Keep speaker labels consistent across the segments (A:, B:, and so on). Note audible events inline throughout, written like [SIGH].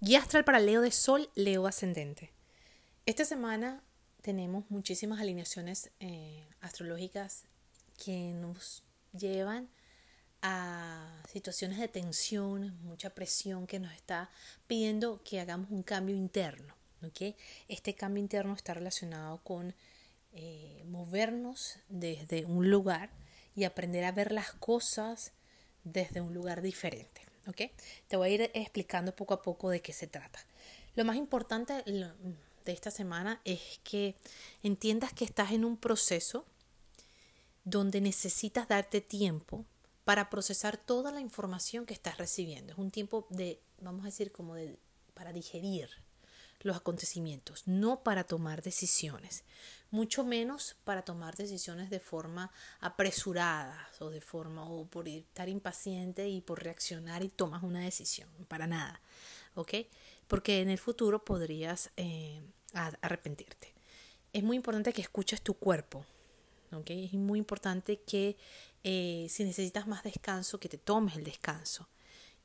A: Guía astral para Leo de Sol, Leo ascendente. Esta semana tenemos muchísimas alineaciones eh, astrológicas que nos llevan a situaciones de tensión, mucha presión que nos está pidiendo que hagamos un cambio interno. Este cambio interno está relacionado con eh, movernos desde un lugar y aprender a ver las cosas desde un lugar diferente. Te voy a ir explicando poco a poco de qué se trata. Lo más importante de esta semana es que entiendas que estás en un proceso donde necesitas darte tiempo para procesar toda la información que estás recibiendo. Es un tiempo de, vamos a decir, como de para digerir los acontecimientos, no para tomar decisiones, mucho menos para tomar decisiones de forma apresurada o de forma o por estar impaciente y por reaccionar y tomas una decisión, para nada, ¿ok? Porque en el futuro podrías eh, arrepentirte. Es muy importante que escuches tu cuerpo, ¿ok? Es muy importante que eh, si necesitas más descanso, que te tomes el descanso,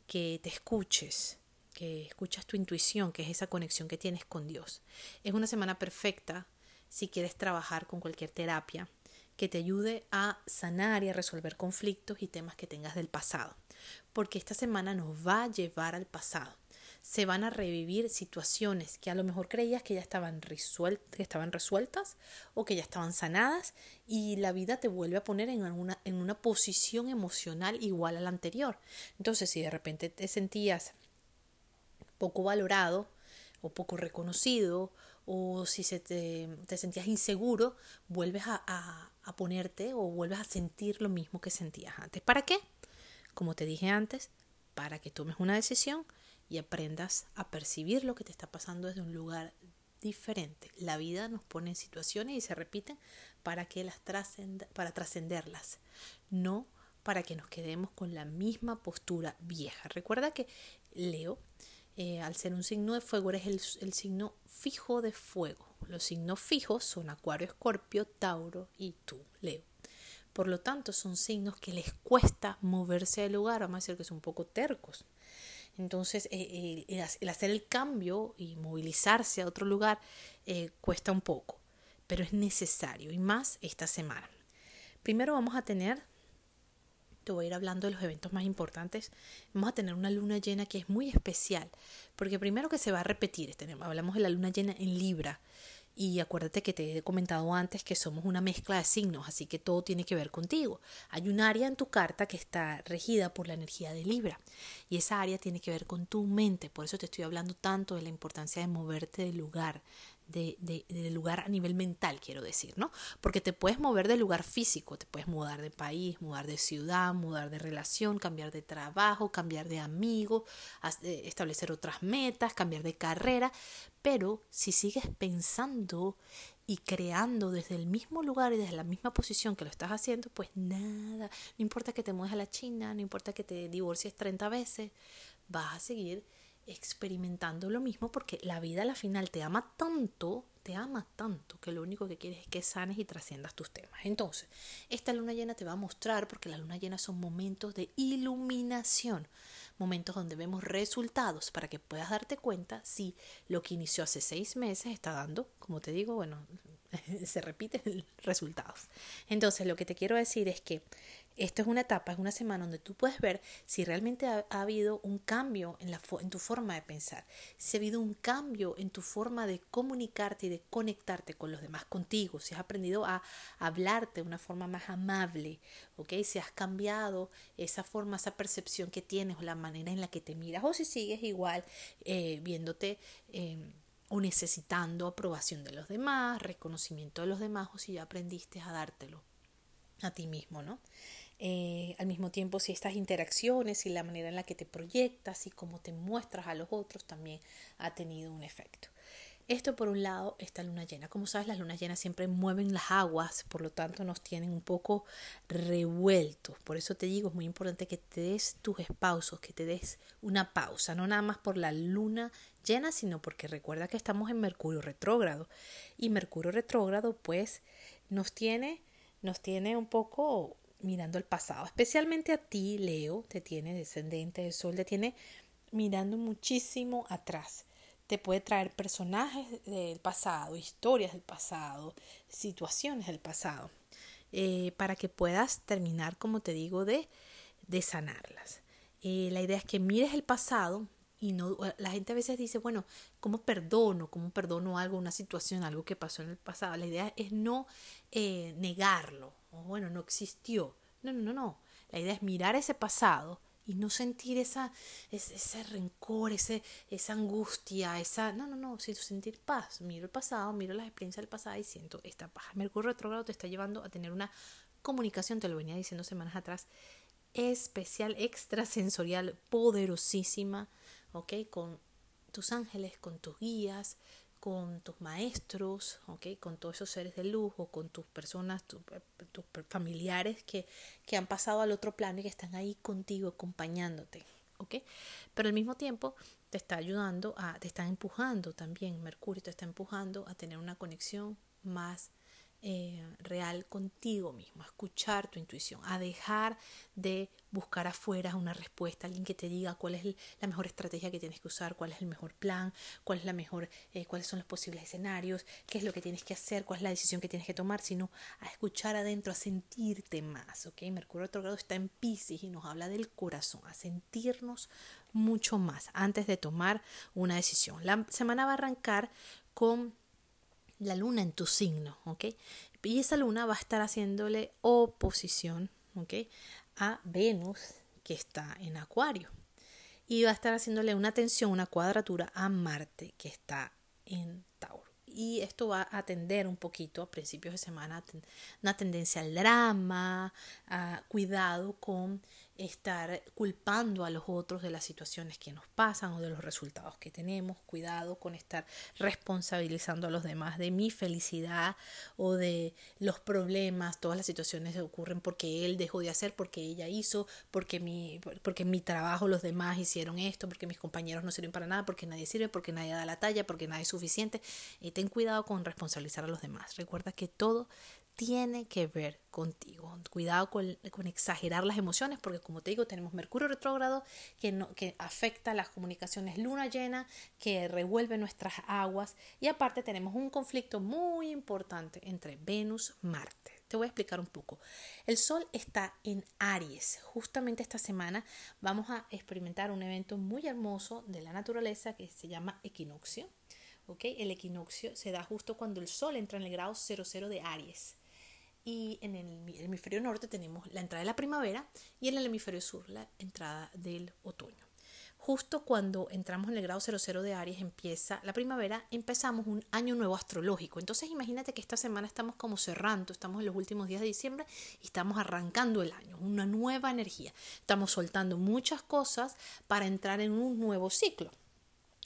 A: que te escuches, que escuchas tu intuición, que es esa conexión que tienes con Dios. Es una semana perfecta si quieres trabajar con cualquier terapia que te ayude a sanar y a resolver conflictos y temas que tengas del pasado. Porque esta semana nos va a llevar al pasado. Se van a revivir situaciones que a lo mejor creías que ya estaban, resueltas, que estaban resueltas o que ya estaban sanadas y la vida te vuelve a poner en una, en una posición emocional igual a la anterior. Entonces, si de repente te sentías poco valorado o poco reconocido o si se te, sentías inseguro, vuelves a, a, ponerte o vuelves a sentir lo mismo que sentías antes. ¿Para qué? Como te dije antes, para que tomes una decisión y aprendas a percibir lo que te está pasando desde un lugar diferente. La vida nos pone en situaciones y se repiten para que las para trascenderlas, no para que nos quedemos con la misma postura vieja. Recuerda que Leo eh, al ser un signo de fuego, eres el, signo fijo de fuego. Los signos fijos son Acuario, Escorpio, Tauro y tú, Leo. Por lo tanto, son signos que les cuesta moverse del lugar, vamos a decir que son un poco tercos. Entonces, eh, eh, el hacer el cambio y movilizarse a otro lugar cuesta un poco, pero es necesario y más esta semana. Primero vamos a tener te voy a ir hablando de los eventos más importantes. Vamos a tener una luna llena que es muy especial, porque primero que se va a repetir, hablamos de la luna llena en Libra, y acuérdate que te he comentado antes que somos una mezcla de signos, así que todo tiene que ver contigo. Hay un área en tu carta que está regida por la energía de Libra y esa área tiene que ver con tu mente. Por eso te estoy hablando tanto de la importancia de moverte del lugar, de, de, lugar a nivel mental, quiero decir, ¿no? Porque te puedes mover del lugar físico, te puedes mudar de país, mudar de ciudad, mudar de relación, cambiar de trabajo, cambiar de amigo, eh, establecer otras metas, cambiar de carrera, pero si sigues pensando y creando desde el mismo lugar y desde la misma posición que lo estás haciendo, pues nada, no importa que te mueves a la China, no importa que te divorcies 30 veces, vas a seguir experimentando lo mismo porque la vida a la final te ama tanto, te ama tanto que lo único que quieres es que sanes y trasciendas tus temas. Entonces, esta luna llena te va a mostrar porque las luna llenas son momentos de iluminación, momentos donde vemos resultados para que puedas darte cuenta si lo que inició hace seis meses está dando, como te digo, bueno, [LAUGHS] se repiten [LAUGHS] resultados. Entonces, lo que te quiero decir es que esto es una etapa, es una semana donde tú puedes ver si realmente ha, habido un cambio en, la, en tu forma de pensar, si ha habido un cambio en tu forma de comunicarte y de conectarte con los demás contigo, si has aprendido a hablarte de una forma más amable, ¿ok? Si has cambiado esa forma, esa percepción que tienes o la manera en la que te miras, o si sigues igual eh, viéndote... Em, o necesitando aprobación de los demás, reconocimiento de los demás, o si ya aprendiste a dártelo a ti mismo, ¿no? Eh, al mismo tiempo, si estas interacciones y la manera en la que te proyectas y cómo te muestras a los otros también ha tenido un efecto. Esto por un lado, esta luna llena. Como sabes, las lunas llenas siempre mueven las aguas, por lo tanto nos tienen un poco revueltos. Por eso te digo, es muy importante que te des tus espausos, que te des una pausa, no nada más por la luna llena, sino porque recuerda que estamos en Mercurio retrógrado. Y Mercurio retrógrado pues nos tiene, nos tiene un poco mirando el pasado. Especialmente a ti, Leo, te tiene descendente del sol, te tiene mirando muchísimo atrás. Te puede traer personajes del pasado, historias del pasado, situaciones del pasado, eh, para que puedas terminar, como te digo, de, de sanarlas. Eh, la idea es que mires el pasado y no, la gente a veces dice, bueno, ¿cómo perdono? ¿Cómo perdono algo, una situación, algo que pasó en el pasado? La idea es no eh, negarlo, o bueno, no existió. No, no, no, no. La idea es mirar ese pasado y no sentir esa, ese, rencor, ese, esa angustia, esa... No, no, no, sino sentir paz. Miro el pasado, miro las experiencias del pasado y siento esta paz. Mercurio retrogrado te está llevando a tener una comunicación, te lo venía diciendo semanas atrás, especial, extrasensorial, poderosísima, ¿ok? Con tus ángeles, con tus guías, con tus maestros, ¿ok? con todos esos seres de luz o con tus personas, tus familiares que, que, han pasado al otro plano y que están ahí contigo, acompañándote. ¿ok? Pero al mismo tiempo te está ayudando, a, te está empujando también, Mercurio te está empujando a tener una conexión más eh, real contigo mismo, a escuchar tu intuición, a dejar de buscar afuera una respuesta, alguien que te diga cuál es la mejor estrategia que tienes que usar, cuál es el mejor plan, cuál es la mejor, eh, cuáles son los posibles escenarios, qué es lo que tienes que hacer, cuál es la decisión que tienes que tomar, sino a escuchar adentro, a sentirte más, ¿ok? Mercurio retrogrado está en Pisces y nos habla del corazón, a sentirnos mucho más antes de tomar una decisión. La semana va a arrancar con la luna en tu signo, ¿ok? Y esa luna va a estar haciéndole oposición, ¿ok? A Venus, que está en Acuario. Y va a estar haciéndole una tensión, una cuadratura a Marte, que está en Tauro. Y esto va a atender un poquito a principios de semana una tendencia al drama, a cuidado con estar culpando a los otros de las situaciones que nos pasan o de los resultados que tenemos, cuidado con estar responsabilizando a los demás de mi felicidad o de los problemas, todas las situaciones que ocurren porque él dejó de hacer, porque ella hizo, porque mi, porque mi trabajo los demás hicieron esto, porque mis compañeros no sirven para nada, porque nadie sirve, porque nadie da la talla, porque nadie es suficiente. Y ten cuidado con responsabilizar a los demás. Recuerda que todo tiene que ver contigo. Cuidado con, exagerar las emociones, porque como te digo, tenemos Mercurio retrógrado que, no, que afecta las comunicaciones, luna llena que revuelve nuestras aguas y aparte tenemos un conflicto muy importante entre Venus y Marte. Te voy a explicar un poco. El Sol está en Aries. Justamente esta semana vamos a experimentar un evento muy hermoso de la naturaleza que se llama equinoccio. ¿Okay? El equinoccio se da justo cuando el Sol entra en el grado 00 de Aries y en el hemisferio norte tenemos la entrada de la primavera y en el hemisferio sur la entrada del otoño. Justo cuando entramos en el grado 00 de Aries empieza la primavera, empezamos un año nuevo astrológico. Entonces imagínate que esta semana estamos como cerrando, estamos en los últimos días de diciembre y estamos arrancando el año, una nueva energía. Estamos soltando muchas cosas para entrar en un nuevo ciclo.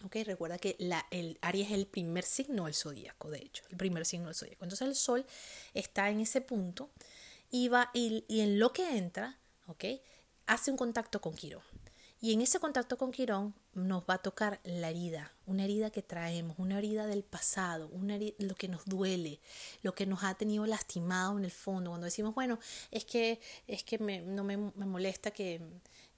A: Ok, recuerda que la, el Aries es el primer signo del zodíaco, de hecho, el primer signo del zodíaco. Entonces el Sol está en ese punto y, va, y, en lo que entra, ok, hace un contacto con Quirón. Y en ese contacto con Quirón nos va a tocar la herida, una herida que traemos, una herida del pasado, una lo que nos duele, lo que nos ha tenido lastimado en el fondo. Cuando decimos, bueno, es que, es que me, no me, me molesta que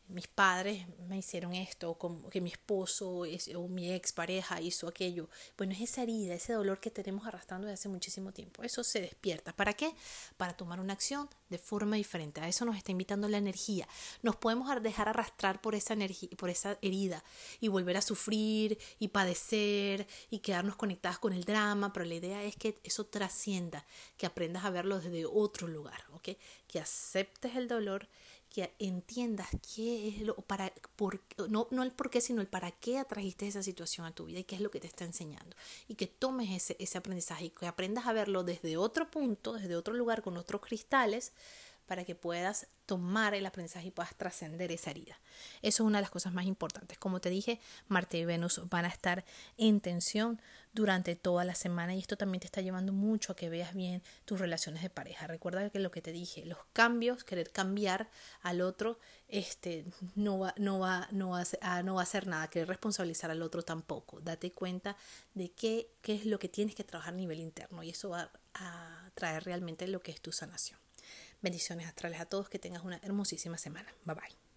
A: mis padres me hicieron esto, o que mi esposo o mi expareja hizo aquello. Bueno, es esa herida, ese dolor que tenemos arrastrando desde hace muchísimo tiempo. Eso se despierta. ¿Para qué? Para tomar una acción de forma diferente. A eso nos está invitando la energía. Nos podemos dejar arrastrar por esa energía, por esa herida y volver a sufrir y padecer y quedarnos conectadas con el drama, pero la idea es que eso trascienda, que aprendas a verlo desde otro lugar, ¿ok? Que aceptes el dolor que entiendas qué es lo para por, no, no el por qué sino el para qué atrajiste esa situación a tu vida y qué es lo que te está enseñando. Y que tomes ese, ese aprendizaje y que aprendas a verlo desde otro punto desde otro lugar con otros cristales para que puedas tomar el aprendizaje y puedas trascender esa herida. Eso es una de las cosas más importantes. Como te dije, Marte y Venus van a estar en tensión durante toda la semana y esto también te está llevando mucho a que veas bien tus relaciones de pareja. Recuerda que lo que te dije, los cambios, querer cambiar al otro, este, no va, no va, no va, a, no va a hacer nada, querer responsabilizar al otro tampoco. Date cuenta de qué, qué es lo que tienes que trabajar a nivel interno y eso va a traer realmente lo que es tu sanación. Bendiciones astrales a todos, que tengas una hermosísima semana. Bye bye.